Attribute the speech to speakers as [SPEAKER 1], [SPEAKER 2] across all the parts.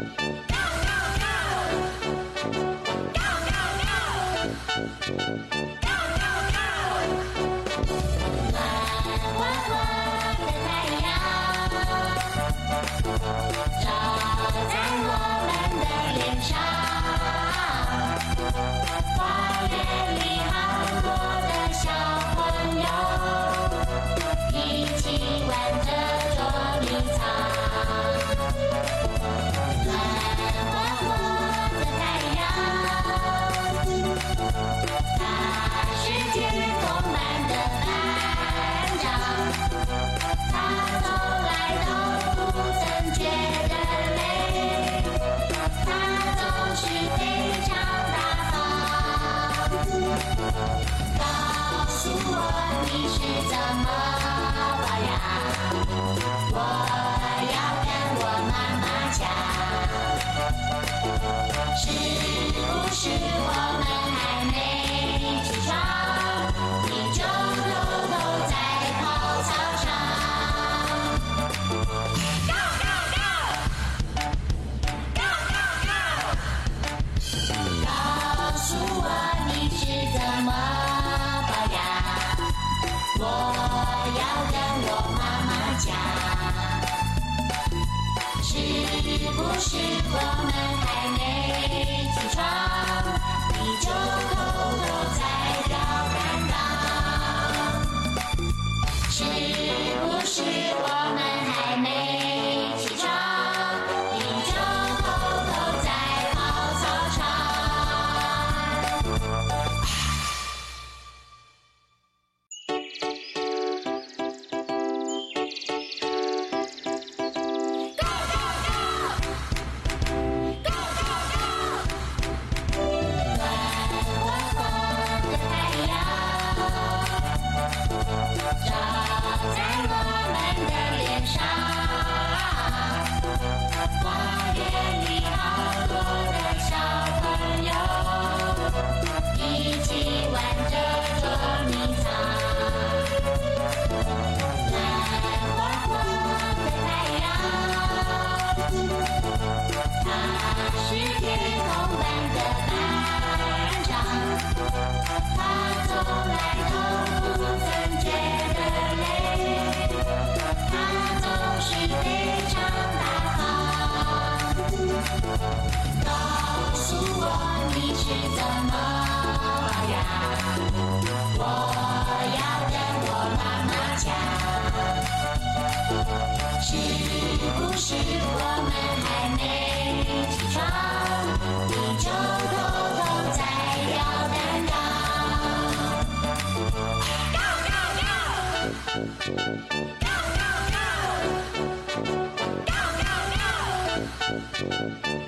[SPEAKER 1] Go, go, go! 故事我们还没起床你就告诉我你是怎么保我要跟我妈妈讲是不是我们还没起床你就偷偷在 go go go! Wow.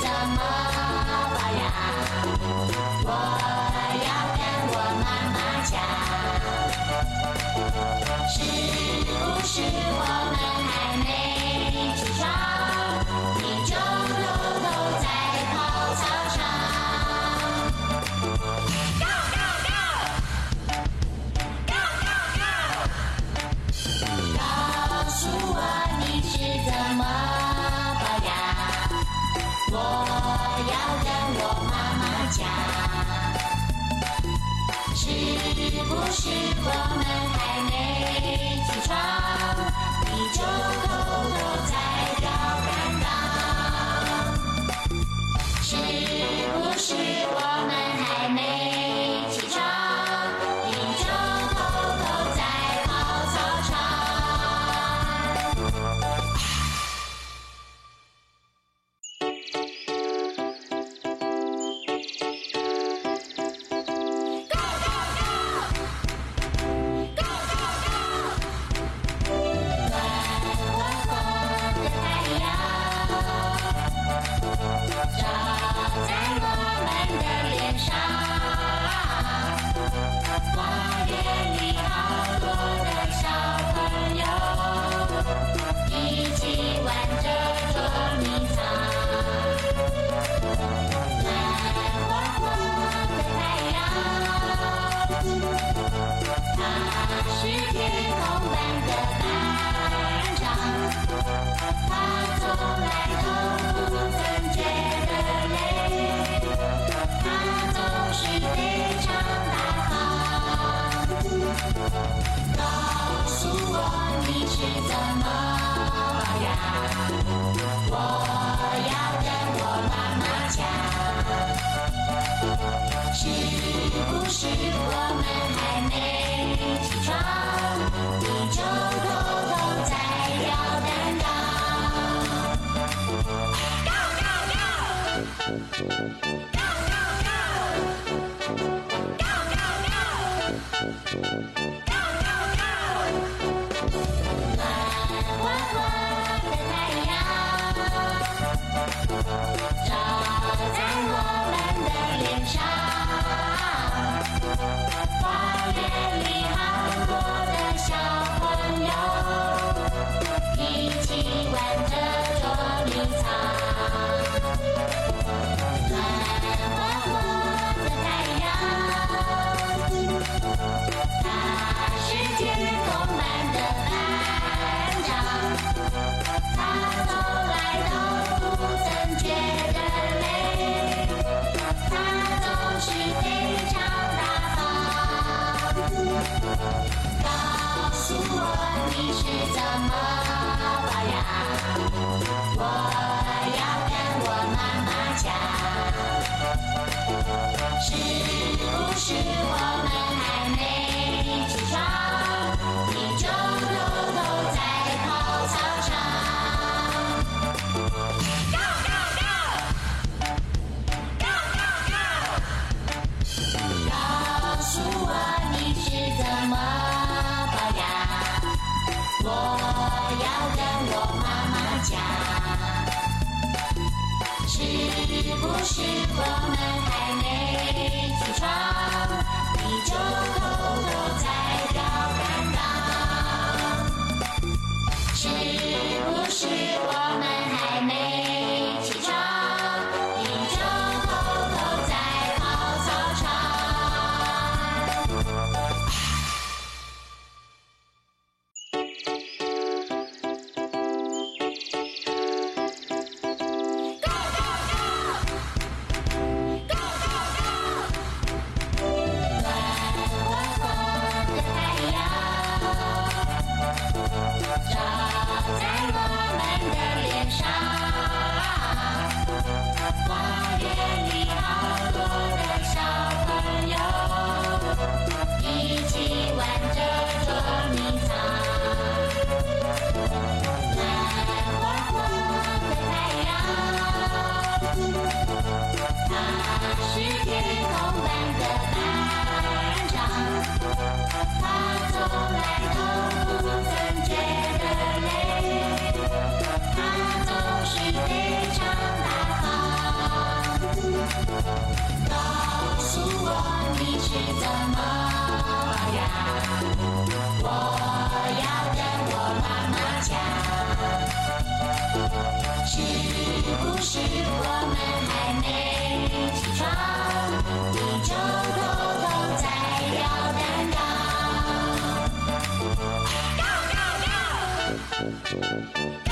[SPEAKER 1] 怎么办呀？你是怎么样？我要跟我妈妈讲，是不是我们还没起床，你就偷偷在咬蛋糕。Thank you.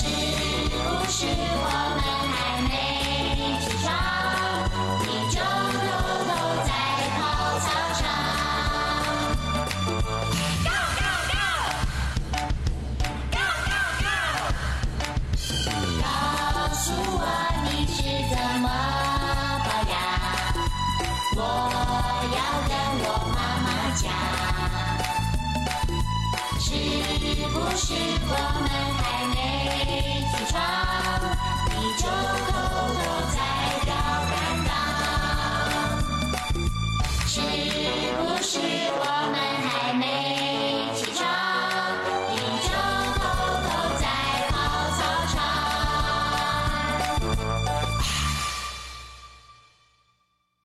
[SPEAKER 1] 是不是我们还没起床，你就偷偷在跑操场？Go go go go go！告诉我你是怎么保养，我要跟我妈妈讲。是不是我们还没起床你就